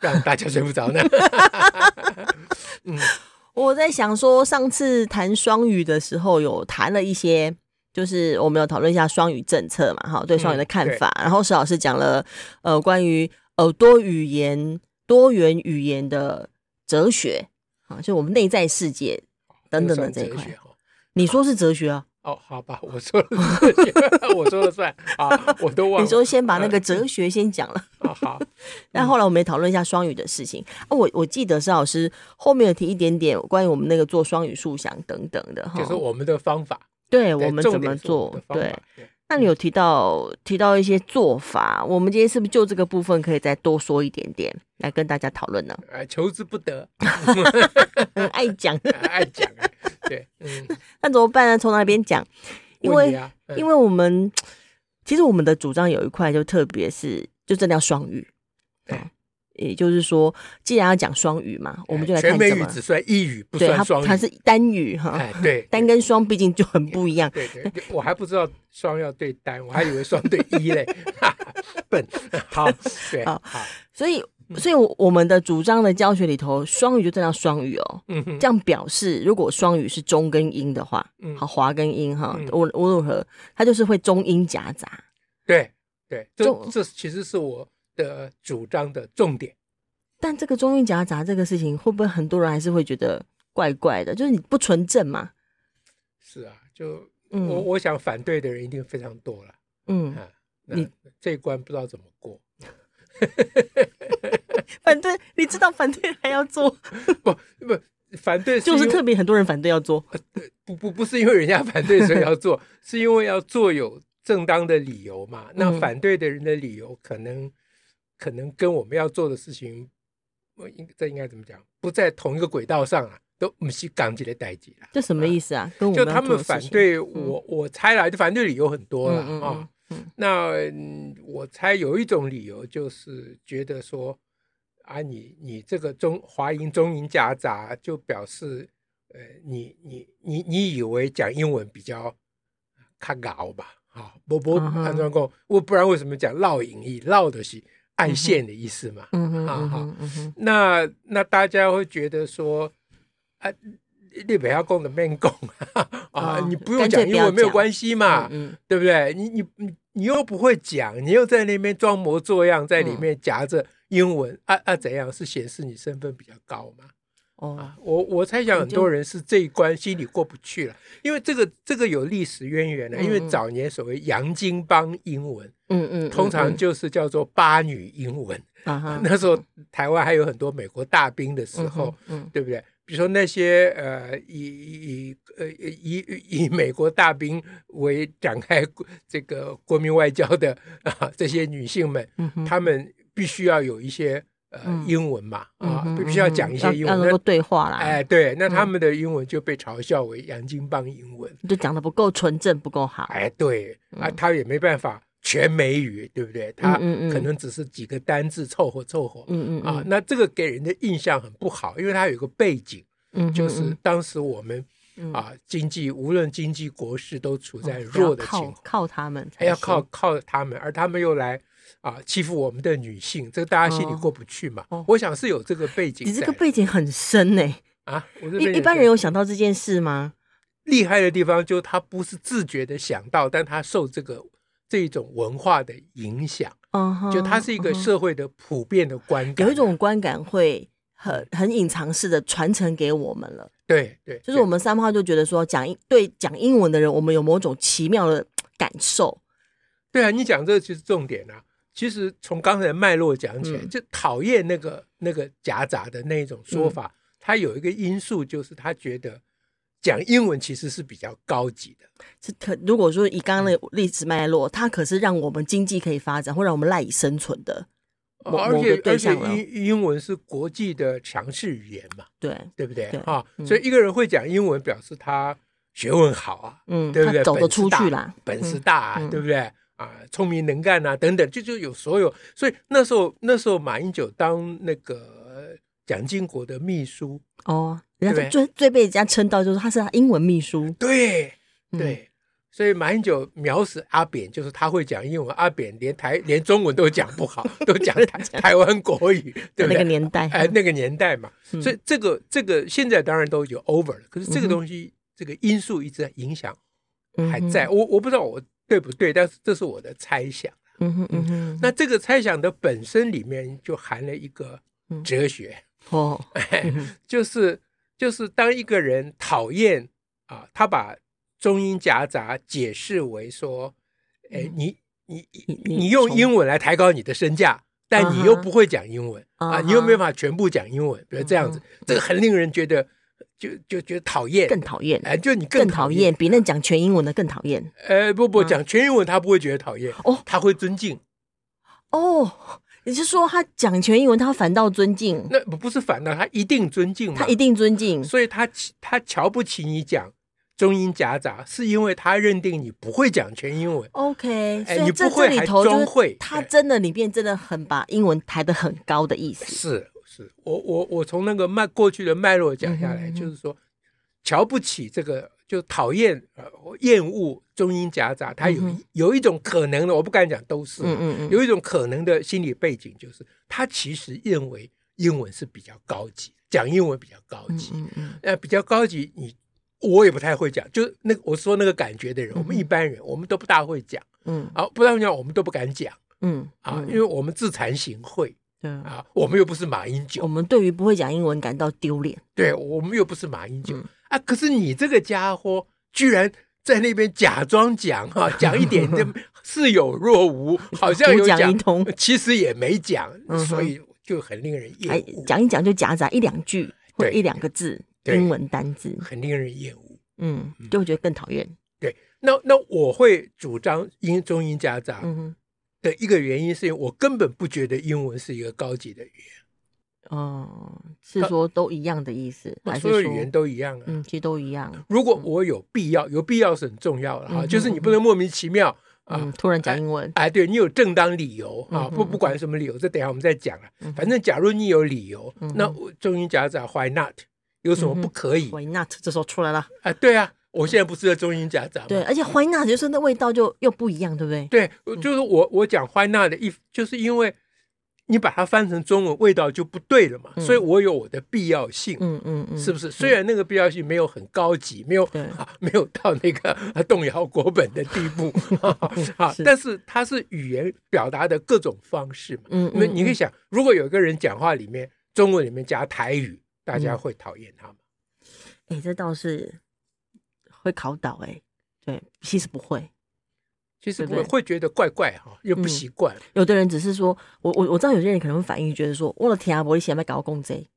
让大家睡不着呢。嗯，我在想说，上次谈双语的时候，有谈了一些，就是我们有讨论一下双语政策嘛，哈，对双语的看法。嗯、然后石老师讲了，呃，关于呃多语言、多元语言的哲学啊，就我们内在世界等等的这一块。你说是哲学啊？哦，好吧，我说了，我说了算啊，我都忘了。你说先把那个哲学先讲了，啊、好。但后来我们也讨论一下双语的事情啊，我我记得施老师后面有提一点点关于我们那个做双语速想等等的哈，就是我们的方法，对，对我们怎么做？对，对，那你有提到提到一些做法，我们今天是不是就这个部分可以再多说一点点来跟大家讨论呢？哎，求之不得，爱讲，爱讲。对，嗯，那怎么办呢？从哪边讲？因为、啊嗯，因为我们其实我们的主张有一块，就特别是就真的要双语。对、嗯，也就是说，既然要讲双语嘛，我们就来看怎么。全美语只算一语，不算双语。它是单语哈。哎，对，单跟双毕竟就很不一样。对对，对，我还不知道双要对单，我还以为双对一嘞。笨，好，对，好，好，所以。所以，我们的主张的教学里头，双语就这样双语哦。嗯哼，这样表示，如果双语是中跟英的话，嗯，好，华跟英哈，无无论如何，它就是会中英夹杂。对对，这这其实是我的主张的重点。但这个中英夹杂这个事情，会不会很多人还是会觉得怪怪的？就是你不纯正嘛？是啊，就我我想反对的人一定非常多了。嗯，你这一关不知道怎么过。反对，你知道反对还要做？不不，反对就是特别很多人反对要做。不不不是因为人家反对所以要做，是因为要做有正当的理由嘛。那反对的人的理由可能可能跟我们要做的事情，我应这应该怎么讲？不在同一个轨道上啊，都不是钢铁的代际了。这什么意思啊？跟我就他们反对我，我猜来的反对理由很多了啊。那我猜有一种理由就是觉得说。啊，你你这个中华英中英夹杂，就表示，呃，你你你你以为讲英文比较卡搞吧？啊，不不，安装工，我不然为什么讲烙印意？烙的是暗线的意思嘛？嗯嗯啊哈，那那大家会觉得说，啊，你不要讲的面讲啊，你不用讲英文没有关系嘛？嗯，对不对？你你你你又不会讲，你又在那边装模作样，在里面夹着。英文啊啊，怎样是显示你身份比较高吗？哦，啊、我我猜想很多人是这一关心里过不去了，因为这个这个有历史渊源的、嗯，因为早年所谓洋金帮英文，嗯嗯，嗯，通常就是叫做八女英文。啊那时候台湾还有很多美国大兵的时候，嗯，嗯对不对？比如说那些呃以以呃以以美国大兵为展开这个国民外交的啊这些女性们，嗯，她们。必须要有一些呃英文嘛、嗯、啊，必须要讲一些英文，能够对话啦。哎，对，那他们的英文就被嘲笑为洋金棒英文，就讲的不够纯正，不够好。哎，对啊，他也没办法全美语，对不对？他可能只是几个单字凑合凑合。嗯嗯啊，那这个给人的印象很不好，因为他有一个背景，嗯，就是当时我们啊经济无论经济国势都处在弱的情况，靠他们，还要靠靠他们，而他们又来。啊，欺负我们的女性，这个大家心里过不去嘛？哦、我想是有这个背景。你这个背景很深呢。啊，一一般人有想到这件事吗？厉害的地方就是他不是自觉的想到，但他受这个这种文化的影响。嗯，就它是一个社会的普遍的观感，有一种观感会很很隐藏式的传承给我们了。对对，就是我们三炮就觉得说，讲英对讲英文的人，我们有某种奇妙的感受。对啊，你讲这个就是重点啊。其实从刚才的脉络讲起来，就讨厌那个那个夹杂的那一种说法。他有一个因素，就是他觉得讲英文其实是比较高级的。这可如果说以刚刚的历史脉络，它可是让我们经济可以发展，或让我们赖以生存的。而且而且英英文是国际的强势语言嘛，对对不对啊？所以一个人会讲英文，表示他学问好啊，嗯，对不对？走得出去啦，本事大，对不对？啊，聪明能干啊，等等，就就有所有。所以那时候那时候马英九当那个蒋经国的秘书哦，人家最最被人家称道就是他是他英文秘书，对对。所以马英九秒死阿扁，就是他会讲英文，阿扁连台连中文都讲不好，都讲台台湾国语，对不对？那个年代，哎，那个年代嘛。所以这个这个现在当然都有 over 了，可是这个东西这个因素一直在影响，还在。我我不知道我对不对，但是这是我的猜想。嗯哼嗯哼。那这个猜想的本身里面就含了一个哲学哦，就是就是当一个人讨厌啊，他把。中英夹杂解释为说，哎，你你你用英文来抬高你的身价，但你又不会讲英文啊，你又没办法全部讲英文，比如这样子，这个很令人觉得就就觉得讨厌，更讨厌，哎，就你更讨厌，比那讲全英文的更讨厌。呃，不不，讲全英文他不会觉得讨厌哦，他会尊敬。哦，你是说他讲全英文，他反倒尊敬？那不不是反倒，他一定尊敬，他一定尊敬，所以他他瞧不起你讲。中英夹杂，是因为他认定你不会讲全英文。OK，所以你不会还中会，他真的里面真的很把英文抬得很高的意思。是是，我我我从那个脉过去的脉络讲下来，就是说瞧不起这个，就讨厌呃厌恶中英夹杂。他有有一种可能的，我不敢讲都是，嗯嗯嗯，有一种可能的心理背景，就是他其实认为英文是比较高级，讲英文比较高级，嗯嗯，呃比较高级你。我也不太会讲，就那个我说那个感觉的人，我们一般人我们都不大会讲，嗯，啊，不大会讲，我们都不敢讲，嗯，啊，因为我们自惭形秽，对啊，我们又不是马英九，我们对于不会讲英文感到丢脸，对，我们又不是马英九。啊，可是你这个家伙居然在那边假装讲哈，讲一点就似有若无，好像有讲一通，其实也没讲，所以就很令人厌恶，讲一讲就夹杂一两句或者一两个字。英文单字。很令人厌恶，嗯，就会觉得更讨厌。对，那那我会主张英中英夹杂的一个原因，是因为我根本不觉得英文是一个高级的语言。哦，是说都一样的意思，还是所有语言都一样啊？嗯，其实都一样。如果我有必要，有必要是很重要的哈，就是你不能莫名其妙啊，突然讲英文。哎，对你有正当理由啊，不不管什么理由，这等下我们再讲了。反正假如你有理由，那中英夹杂，Why not？有什么不可以？Why not？这时候出来了。哎，对啊，我现在不是在中英夹杂吗？对，而且 Why not 就是那味道就又不一样，对不对？对，就是我我讲 Why not 的意，就是因为你把它翻成中文，味道就不对了嘛。所以我有我的必要性，嗯嗯嗯是不是？虽然那个必要性没有很高级，没有啊，没有到那个动摇国本的地步 啊，但是它是语言表达的各种方式嘛。嗯，那你可以想，如果有一个人讲话里面中文里面加台语。大家会讨厌他吗？哎、欸，这倒是会考倒哎、欸。对，其实不会，其实不会，觉得怪怪哈，又不习惯、嗯。有的人只是说，我我我知道有些人可能会反应，觉得说，我的天啊，我以前没搞到公贼。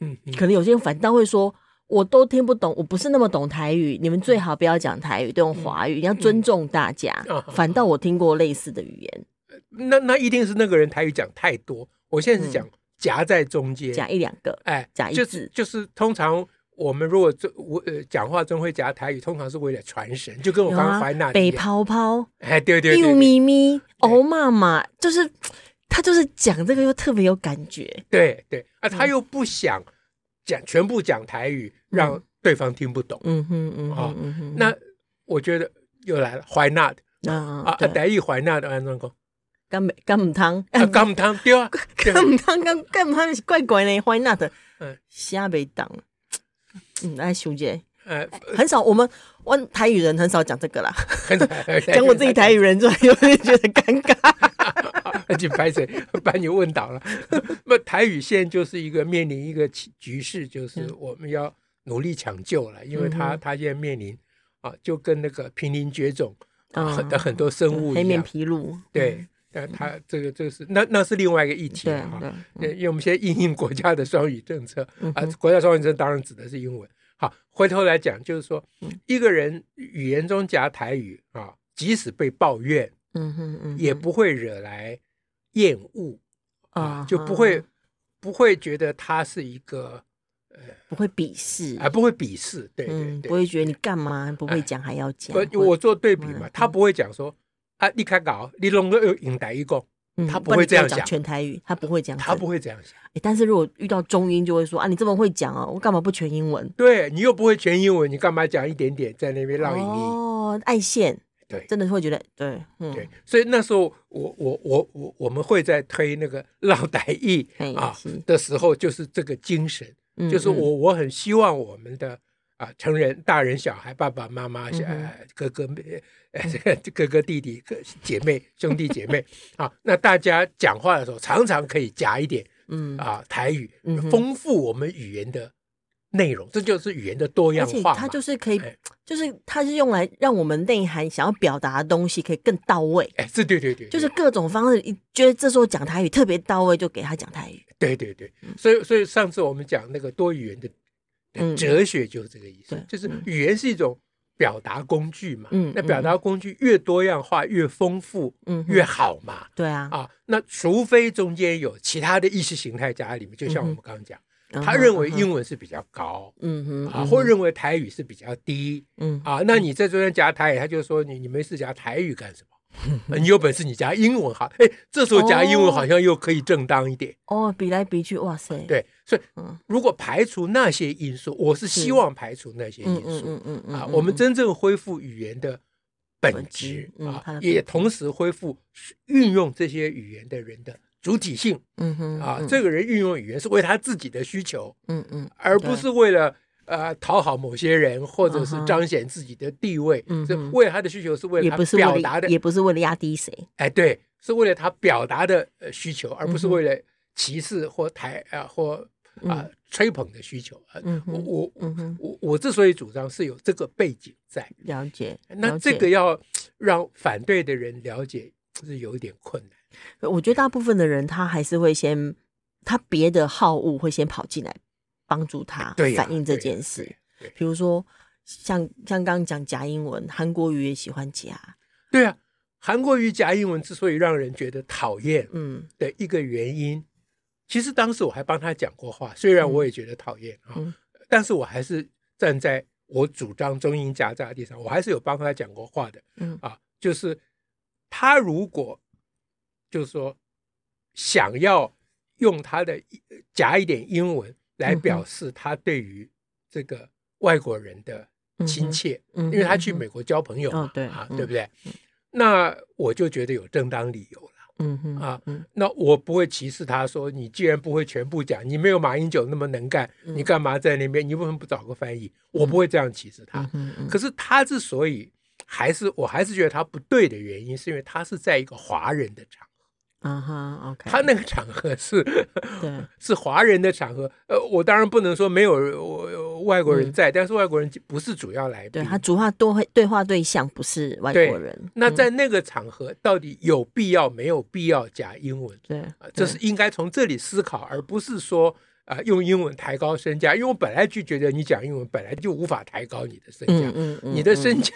嗯，可能有些人反倒会说，我都听不懂，我不是那么懂台语，你们最好不要讲台语，都用华语，你要尊重大家。反倒我听过类似的语言，那那一定是那个人台语讲太多。我现在是讲。嗯夹在中间，夹一两个，哎，夹一字，就是通常我们如果这我呃讲话中会夹台语，通常是为了传神，就跟我刚刚怀那北泡泡，哎，对对对，幼咪咪，欧妈妈，就是他就是讲这个又特别有感觉，对对啊，他又不想讲全部讲台语，让对方听不懂，嗯哼嗯好，那我觉得又来了怀那的啊啊，台语怀那的安怎讲？甘甘唔汤，甘唔汤对啊，甘唔汤，甘甘唔汤是怪怪的，Why not？嗯，虾未当，嗯，来熊姐，呃，很少，我们问台语人很少讲这个啦，讲。我自己台语人，就有点觉得尴尬，而且拍谁把你问倒了。那台语现在就是一个面临一个局势，就是我们要努力抢救了，因为他他现在面临啊，就跟那个濒临绝种的很多生物一样，黑面琵鹭，对。呃，他这个这个是那那是另外一个议题哈，因为我们现在应应国家的双语政策啊，国家双语政策当然指的是英文。好，回头来讲，就是说一个人语言中夹台语啊，即使被抱怨，嗯哼嗯，也不会惹来厌恶啊，就不会不会觉得他是一个呃，不会鄙视啊，不会鄙视，对对对，不会觉得你干嘛不会讲还要讲。不，我做对比嘛，他不会讲说啊，你开搞，你弄个用台语讲，他不会这样讲。全台语，他不会讲，他不会这样讲。但是如果遇到中英，就会说啊，你这么会讲啊，我干嘛不全英文？对，你又不会全英文，你干嘛讲一点点在那边绕英语？哦，爱线。对，真的会觉得对，嗯，对，所以那时候我我我我我们会在推那个绕台语啊的时候，就是这个精神，就是我我很希望我们的啊成人、大人、小孩、爸爸妈妈、哥哥妹、哥哥弟弟、姐妹、兄弟姐妹啊，那大家讲话的时候常常可以夹一点，嗯啊台语，丰富我们语言的。内容，这就是语言的多样化。它就是可以，哎、就是它是用来让我们内涵想要表达的东西可以更到位。哎，是，对对对，就是各种方式，觉得这时候讲台语特别到位，就给他讲台语。对对对，所以所以上次我们讲那个多语言的哲学就是这个意思，嗯、就是语言是一种表达工具嘛。嗯，那表达工具越多样化、越丰富，嗯，越好嘛。对啊，啊，那除非中间有其他的意识形态加在里面，就像我们刚刚讲。嗯他认为英文是比较高，嗯哼，啊，或认为台语是比较低，嗯啊，那你在中间夹台语，他就说你你没事夹台语干什么？你有本事你加英文好，哎，这时候加英文好像又可以正当一点。哦，比来比去，哇塞！对，所以如果排除那些因素，我是希望排除那些因素，嗯嗯嗯啊，我们真正恢复语言的本质啊，也同时恢复运用这些语言的人的。主体性，嗯哼，啊，这个人运用语言是为他自己的需求，嗯嗯，而不是为了呃讨好某些人，或者是彰显自己的地位，嗯，是为了他的需求，是为了他表达的，也不是为了压低谁，哎，对，是为了他表达的需求，而不是为了歧视或抬啊或啊吹捧的需求。嗯，我我我我之所以主张是有这个背景在，了解，那这个要让反对的人了解是有一点困难。我觉得大部分的人，他还是会先，他别的好恶会先跑进来帮助他反映这件事。比如说，像像刚刚讲夹英文，韩国语也喜欢夹。对啊，韩国瑜夹英文之所以让人觉得讨厌，嗯，的一个原因，嗯、其实当时我还帮他讲过话，虽然我也觉得讨厌啊，嗯、但是我还是站在我主张中英夹杂的地方，我还是有帮他讲过话的。嗯啊，就是他如果。就是说，想要用他的夹一点英文来表示他对于这个外国人的亲切，因为他去美国交朋友嘛，对啊，对不对？那我就觉得有正当理由了。嗯哼啊，那我不会歧视他，说你既然不会全部讲，你没有马英九那么能干，你干嘛在那边？你为什么不找个翻译？我不会这样歧视他。可是他之所以还是，我还是觉得他不对的原因，是因为他是在一个华人的场。啊哈，OK，他那个场合是，对，是华人的场合。呃，我当然不能说没有外国人在，但是外国人不是主要来宾。对，他主话多会对话对象不是外国人。那在那个场合，到底有必要没有必要讲英文？对，这是应该从这里思考，而不是说。啊，用英文抬高身价，因为我本来就觉得你讲英文本来就无法抬高你的身价，嗯嗯，你的身价，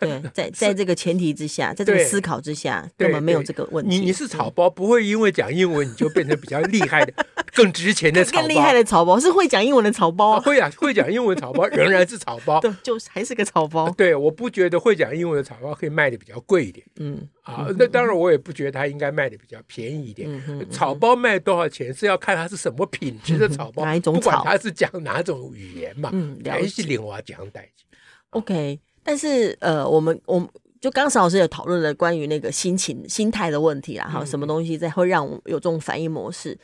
对，在 在这个前提之下，在这个思考之下，根本没有这个问题。你你是草包，不会因为讲英文你就变成比较厉害的、更值钱的草包。更厉害的草包是会讲英文的草包，会啊，会讲英文草包仍然是草包，对，就还是个草包。对，我不觉得会讲英文的草包可以卖的比较贵一点，嗯。啊，那当然，我也不觉得它应该卖的比较便宜一点。草包卖多少钱是要看它是什么品质的草包，哪一种草，不管它是讲哪种语言嘛。嗯，还是另外讲代。OK，但是呃，我们我们就刚才老师有讨论了关于那个心情、心态的问题啦，哈，什么东西在会让我有这种反应模式？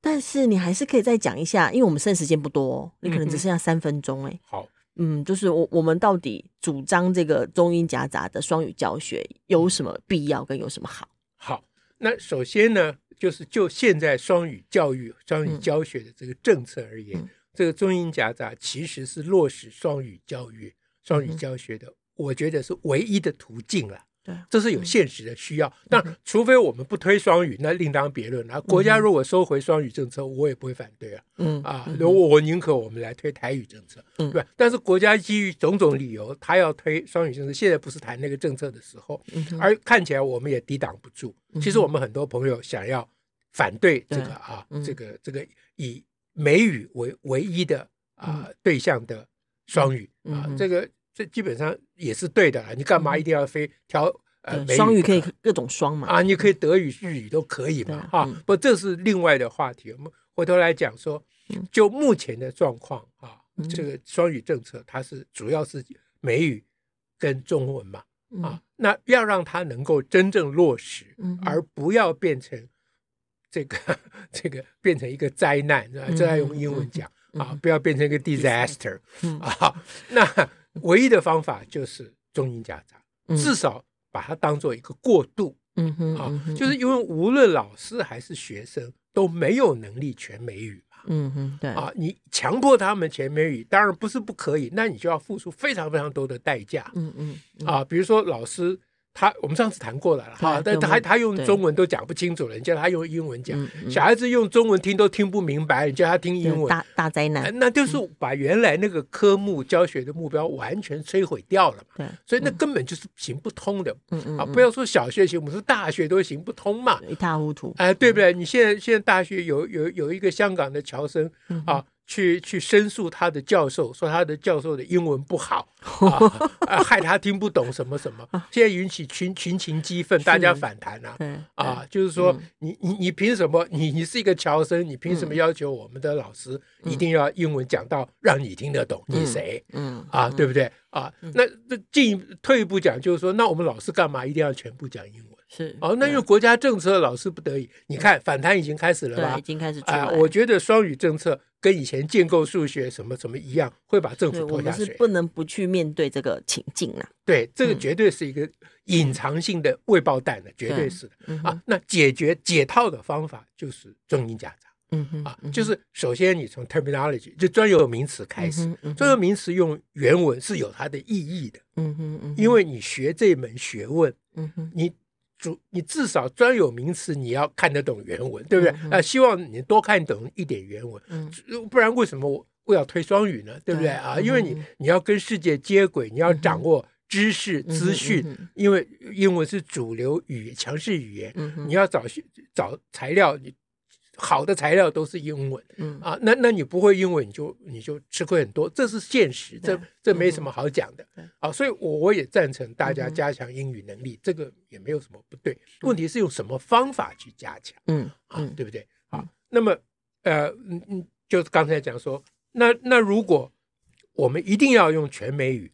但是你还是可以再讲一下，因为我们剩时间不多，你可能只剩下三分钟哎。好。嗯，就是我我们到底主张这个中英夹杂的双语教学有什么必要跟有什么好？好，那首先呢，就是就现在双语教育、双语教学的这个政策而言，嗯、这个中英夹杂其实是落实双语教育、双语教学的，嗯、我觉得是唯一的途径了。对，这是有现实的需要。但除非我们不推双语，那另当别论。那国家如果收回双语政策，我也不会反对啊。嗯啊，我我宁可我们来推台语政策，对吧？但是国家基于种种理由，他要推双语政策，现在不是谈那个政策的时候，而看起来我们也抵挡不住。其实我们很多朋友想要反对这个啊，这个这个以美语为唯一的啊对象的双语啊，这个这基本上也是对的了。你干嘛一定要非挑呃双语可以各种双嘛？啊，你可以德语、日语都可以嘛？哈，不，这是另外的话题。我们回头来讲说，就目前的状况啊，这个双语政策它是主要是美语跟中文嘛啊，那要让它能够真正落实，而不要变成。这个这个变成一个灾难是吧？这要用英文讲啊，不要变成一个 disaster 啊。那唯一的方法就是中英夹杂，至少把它当做一个过渡。嗯哼，啊，就是因为无论老师还是学生都没有能力全美语嘛。嗯哼，对啊，你强迫他们全美语，当然不是不可以，那你就要付出非常非常多的代价。嗯嗯，啊，比如说老师。他我们上次谈过了哈，但他他用中文都讲不清楚了，你叫他用英文讲，小孩子用中文听都听不明白，你叫他听英文，大大灾难，那就是把原来那个科目教学的目标完全摧毁掉了嘛。对，所以那根本就是行不通的。嗯嗯，啊，不要说小学行，我们说大学都行不通嘛，一塌糊涂。哎，对不对？你现在现在大学有有有一个香港的侨生啊。去去申诉他的教授，说他的教授的英文不好，啊，害他听不懂什么什么，现在引起群群情激愤，大家反弹啊，啊，就是说你你你凭什么？你你是一个侨生，你凭什么要求我们的老师一定要英文讲到让你听得懂？你谁？嗯啊，对不对？啊，那那进退一步讲，就是说，那我们老师干嘛一定要全部讲英文？是哦，那因为国家政策，老师不得已。你看反弹已经开始了吧？已经开始啊！我觉得双语政策跟以前建构数学什么什么一样，会把政府拖下水。我们是不能不去面对这个情境了。对，这个绝对是一个隐藏性的未爆弹的，绝对是的啊。那解决解套的方法就是中英夹杂。嗯哼啊，就是首先你从 terminology 就专有名词开始，专有名词用原文是有它的意义的。嗯哼，因为你学这门学问，嗯哼，你。你至少专有名词你要看得懂原文，对不对？啊、嗯呃，希望你多看懂一点原文，嗯、不然为什么我我要推双语呢？对不对啊？因为你你要跟世界接轨，你要掌握知识资讯，因为英文是主流语言，强势语言，你要找找材料你。好的材料都是英文，嗯。啊，那那你不会英文，你就你就吃亏很多，这是现实，这这没什么好讲的，啊，所以我我也赞成大家加强英语能力，这个也没有什么不对，问题是用什么方法去加强，嗯啊，对不对？啊，那么呃嗯嗯，就是刚才讲说，那那如果我们一定要用全美语，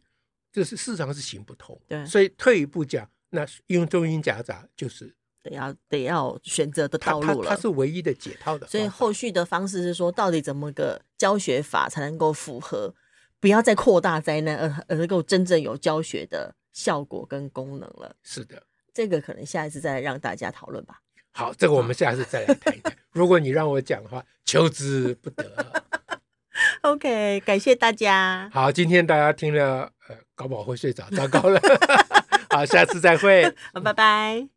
这是事实上是行不通，对，所以退一步讲，那用中英夹杂就是。得要得要选择的道路了，它是唯一的解套的。所以后续的方式是说，到底怎么个教学法才能够符合，不要再扩大灾难，而而能够真正有教学的效果跟功能了。是的，这个可能下一次再来让大家讨论吧。好，这个我们下次再来谈一谈。如果你让我讲的话，求之不得。OK，感谢大家。好，今天大家听了，呃，搞不好会睡着，糟糕了。好，下次再会。拜拜。